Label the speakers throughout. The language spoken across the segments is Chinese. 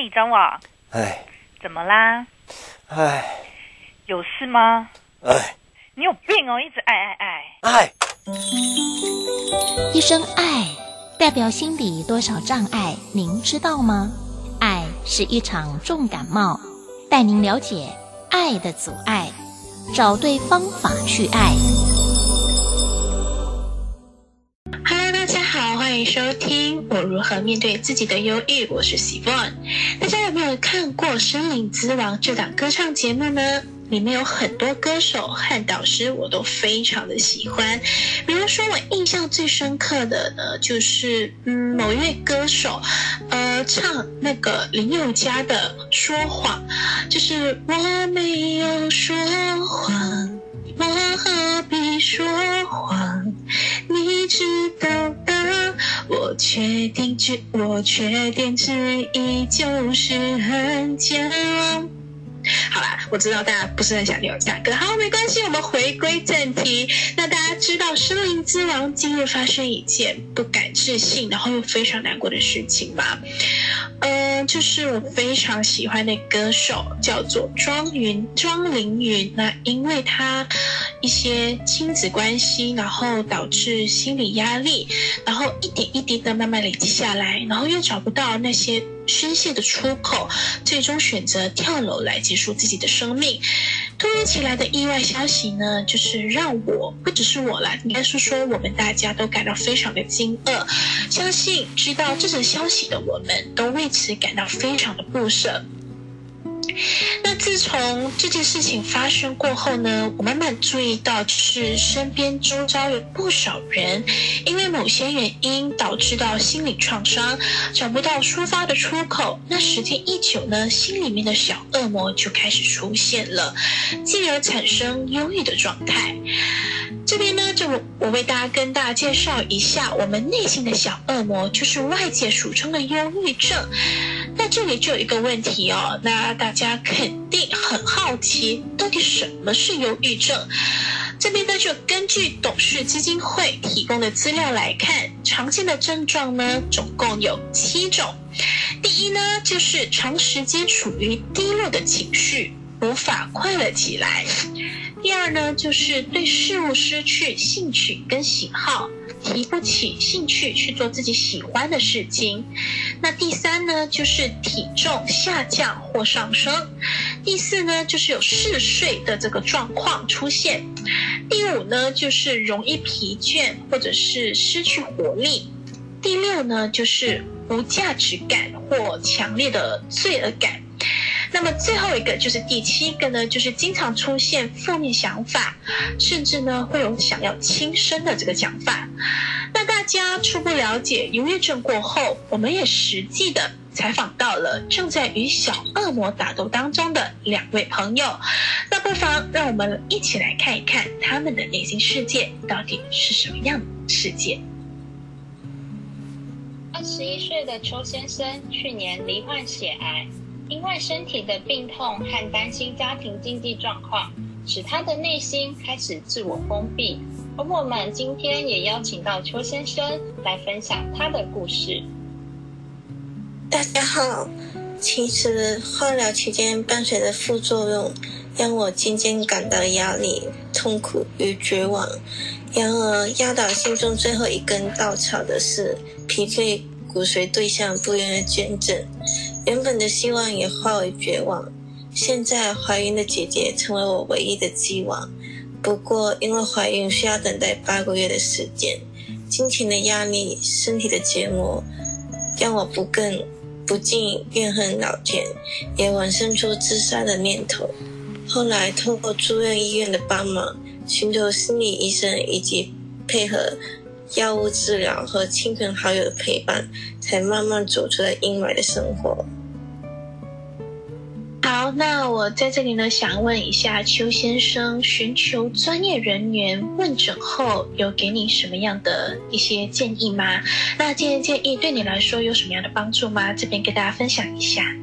Speaker 1: 嘿，张网，
Speaker 2: 哎，
Speaker 1: 怎么啦？
Speaker 2: 哎，
Speaker 1: 有事吗？
Speaker 2: 哎，
Speaker 1: 你有病哦，一直爱爱爱
Speaker 2: 爱。
Speaker 3: 一声爱，代表心里多少障碍？您知道吗？爱是一场重感冒，带您了解爱的阻碍，找对方法去
Speaker 4: 爱。我如何面对自己的忧郁，我是 Sivon，。大家有没有看过《声林之王》这档歌唱节目呢？里面有很多歌手和导师，我都非常的喜欢。比如说，我印象最深刻的呢，就是嗯，某一位歌手，呃，唱那个林宥嘉的《说谎》，就是我没有说谎，我何必说谎？你知道。我确定只，我确定之意就是很健忘。好啦，我知道大家不是很想听我唱歌，好，没关系，我们回归正题。那大家知道《森林之王》今日发生一件不敢置信，然后又非常难过的事情吗？嗯，就是我非常喜欢的歌手叫做庄云庄凌云，那因为他一些亲子关系，然后导致心理压力，然后一点一滴的慢慢累积下来，然后又找不到那些宣泄的出口，最终选择跳楼来结束自己的生命。突如其来的意外消息呢，就是让我不只是我啦，应该是说我们大家都感到非常的惊愕。相信知道这则消息的我们都为此感到非常的不舍。自从这件事情发生过后呢，我慢慢注意到，就是身边周遭有不少人，因为某些原因导致到心理创伤，找不到抒发的出口。那时间一久呢，心里面的小恶魔就开始出现了，进而产生忧郁的状态。这边呢，就我为大家跟大家介绍一下，我们内心的小恶魔，就是外界俗称的忧郁症。这里就有一个问题哦，那大家肯定很好奇，到底什么是忧郁症？这边呢，就根据董氏基金会提供的资料来看，常见的症状呢，总共有七种。第一呢，就是长时间处于低落的情绪，无法快乐起来。第二呢，就是对事物失去兴趣跟喜好，提不起兴趣去做自己喜欢的事情。那第三呢，就是体重下降或上升。第四呢，就是有嗜睡的这个状况出现。第五呢，就是容易疲倦或者是失去活力。第六呢，就是无价值感或强烈的罪恶感。那么最后一个就是第七个呢，就是经常出现负面想法，甚至呢会有想要轻生的这个想法。那大家初步了解忧郁症过后，我们也实际的采访到了正在与小恶魔打斗当中的两位朋友。那不妨让我们一起来看一看他们的内心世界到底是什么样的世界。
Speaker 5: 二十一岁的邱先生去年罹患血癌。因为身体的病痛和担心家庭经济状况，使他的内心开始自我封闭。而我们今天也邀请到邱先生来分享他的故事。
Speaker 6: 大家好，其实化疗期间伴随的副作用，让我渐渐感到压力、痛苦与绝望。然而，压倒心中最后一根稻草的是，疲惫骨髓对象不愿意捐赠。原本的希望也化为绝望。现在怀孕的姐姐成为我唯一的希望。不过，因为怀孕需要等待八个月的时间，金钱的压力、身体的折磨，让我不更不禁怨恨老天，也萌生出自杀的念头。后来，通过住院医院的帮忙，寻求心理医生以及配合药物治疗和亲朋好友的陪伴，才慢慢走出了阴霾的生活。
Speaker 4: 那我在这里呢，想问一下邱先生，寻求专业人员问诊后，有给你什么样的一些建议吗？那这些建议对你来说有什么样的帮助吗？这边跟大家分享一下。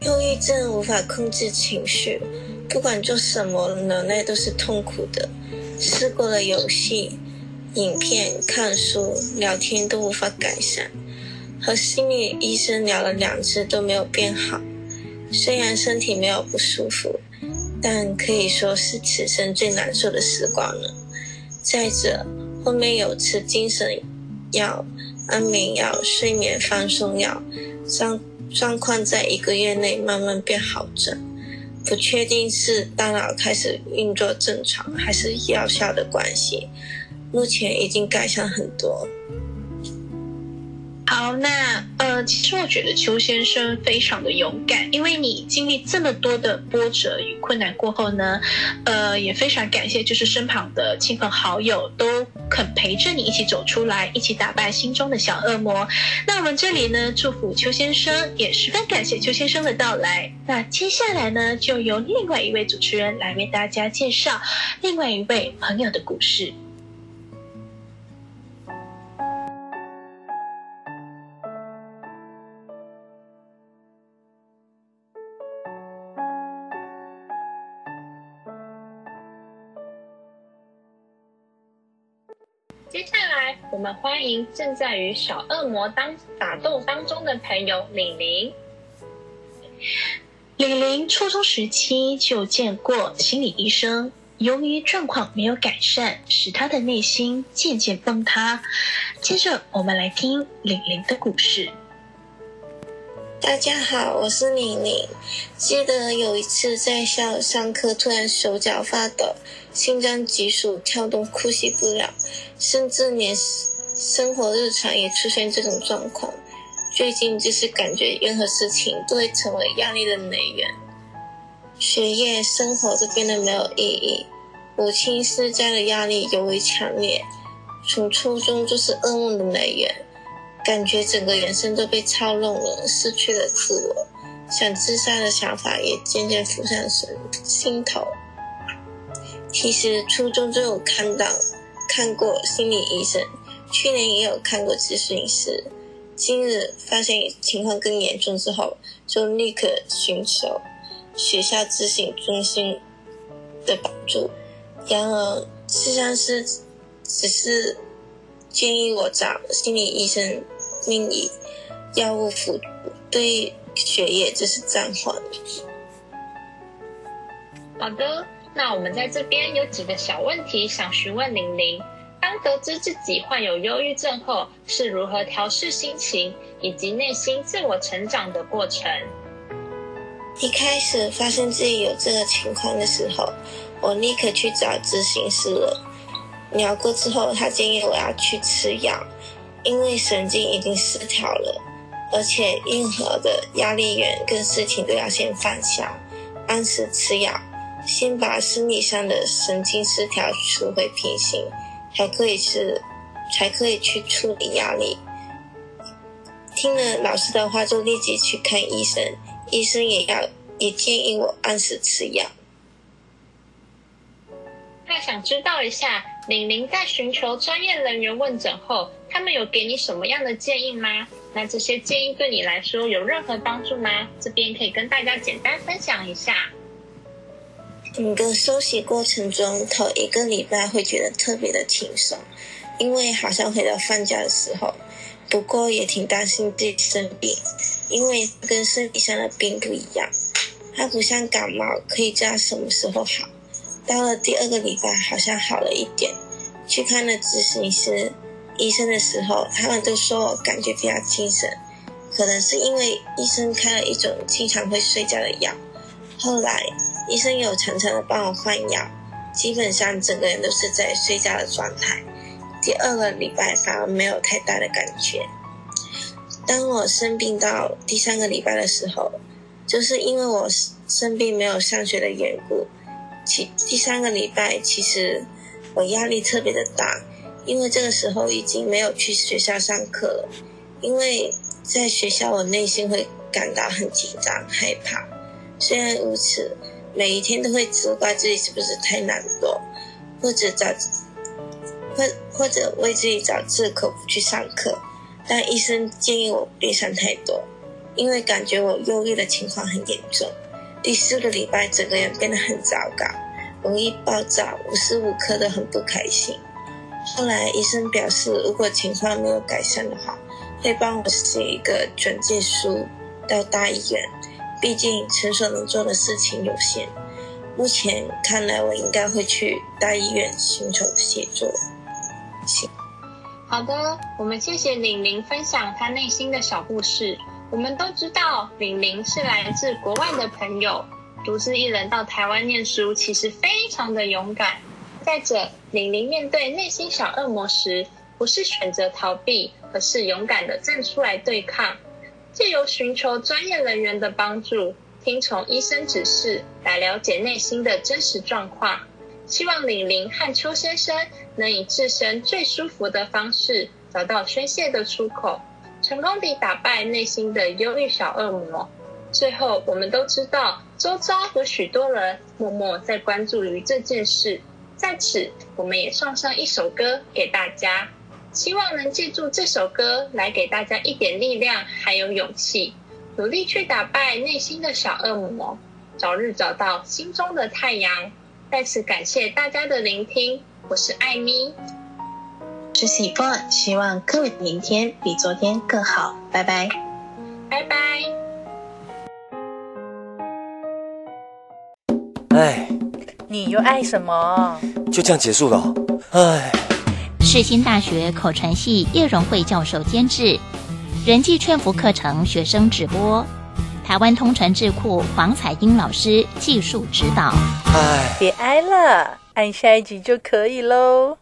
Speaker 6: 忧郁症无法控制情绪，不管做什么，脑内都是痛苦的。试过了游戏、影片、看书、聊天都无法改善。和心理医生聊了两次都没有变好。虽然身体没有不舒服，但可以说是此生最难受的时光了。再者，后面有吃精神药、安眠药、睡眠放松药，状状况在一个月内慢慢变好转。不确定是大脑开始运作正常，还是药效的关系。目前已经改善很多。
Speaker 4: 好，那其实我觉得邱先生非常的勇敢，因为你经历这么多的波折与困难过后呢，呃，也非常感谢，就是身旁的亲朋好友都肯陪着你一起走出来，一起打败心中的小恶魔。那我们这里呢，祝福邱先生，也十分感谢邱先生的到来。那接下来呢，就由另外一位主持人来为大家介绍另外一位朋友的故事。
Speaker 5: 我们欢迎正在与小恶魔当打斗当中的朋友李玲。
Speaker 4: 李玲初中时期就见过心理医生，由于状况没有改善，使她的内心渐渐崩塌。接着，我们来听李玲的故事。
Speaker 6: 大家好，我是宁宁。记得有一次在校上课，突然手脚发抖，心脏急速跳动，呼吸不了，甚至连生活日常也出现这种状况。最近就是感觉任何事情都会成为压力的来源，学业、生活都变得没有意义。母亲施加的压力尤为强烈，从初中就是噩梦的来源。感觉整个人生都被操弄了，失去了自我，想自杀的想法也渐渐浮上心心头。其实初中就有看到看过心理医生，去年也有看过咨询师，今日发现情况更严重之后，就立刻寻求学校咨询中心的帮助。然而，咨询师只是建议我找心理医生。并以药物辅助，对血液这是暂缓。
Speaker 5: 好的，那我们在这边有几个小问题想询问玲玲：当得知自己患有忧郁症后，是如何调试心情以及内心自我成长的过程？
Speaker 6: 一开始发现自己有这个情况的时候，我立刻去找咨询师了。聊过之后，他建议我要去吃药。因为神经已经失调了，而且任何的压力源跟事情都要先放下，按时吃药，先把生理上的神经失调处回平行，才可以是，才可以去处理压力。听了老师的话，就立即去看医生，医生也要也建议我按时吃药。
Speaker 5: 那想知道一下，玲玲在寻求专业人员问诊后，他们有给你什么样的建议吗？那这些建议对你来说有任何帮助吗？这边可以跟大家简单分享一下。
Speaker 6: 整个休息过程中，头一个礼拜会觉得特别的轻松，因为好像回到放假的时候。不过也挺担心自己生病，因为跟身体上的病不一样，它不像感冒可以知道什么时候好。到了第二个礼拜，好像好了一点。去看了咨询师、医生的时候，他们都说我感觉比较精神，可能是因为医生开了一种经常会睡觉的药。后来医生有常常的帮我换药，基本上整个人都是在睡觉的状态。第二个礼拜反而没有太大的感觉。当我生病到第三个礼拜的时候，就是因为我生病没有上学的缘故。其第三个礼拜，其实我压力特别的大，因为这个时候已经没有去学校上课了。因为在学校，我内心会感到很紧张、害怕。虽然如此，每一天都会责怪自己是不是太懒惰，或者找或或者为自己找借口不去上课。但医生建议我别想太多，因为感觉我忧郁的情况很严重。第四个礼拜，整个人变得很糟糕，容易暴躁，无时无刻都很不开心。后来医生表示，如果情况没有改善的话，会帮我写一个转介书到大医院。毕竟诊所能做的事情有限，目前看来我应该会去大医院寻求协助。行，
Speaker 5: 好的，我们谢谢玲玲分享她内心的小故事。我们都知道玲玲是来自国外的朋友，独自一人到台湾念书，其实非常的勇敢。再者，玲玲面对内心小恶魔时，不是选择逃避，而是勇敢的站出来对抗。借由寻求专业人员的帮助，听从医生指示来了解内心的真实状况，希望玲玲和邱先生能以自身最舒服的方式找到宣泄的出口，成功地打败内心的忧郁小恶魔。最后，我们都知道周遭有许多人默默在关注于这件事，在此，我们也送上一首歌给大家。希望能借助这首歌来给大家一点力量，还有勇气，努力去打败内心的小恶魔，早日找到心中的太阳。再次感谢大家的聆听，我是艾咪，
Speaker 4: 我是喜凤，希望各位明天比昨天更好，拜拜，
Speaker 5: 拜拜。
Speaker 2: 哎，
Speaker 1: 你又爱什么？
Speaker 2: 就这样结束了，唉。
Speaker 3: 世新大学口传系叶荣惠教授监制，人际劝服课程学生直播，台湾通传智库黄彩英老师技术指导。
Speaker 2: 唉，
Speaker 1: 别哀了，按下一集就可以喽。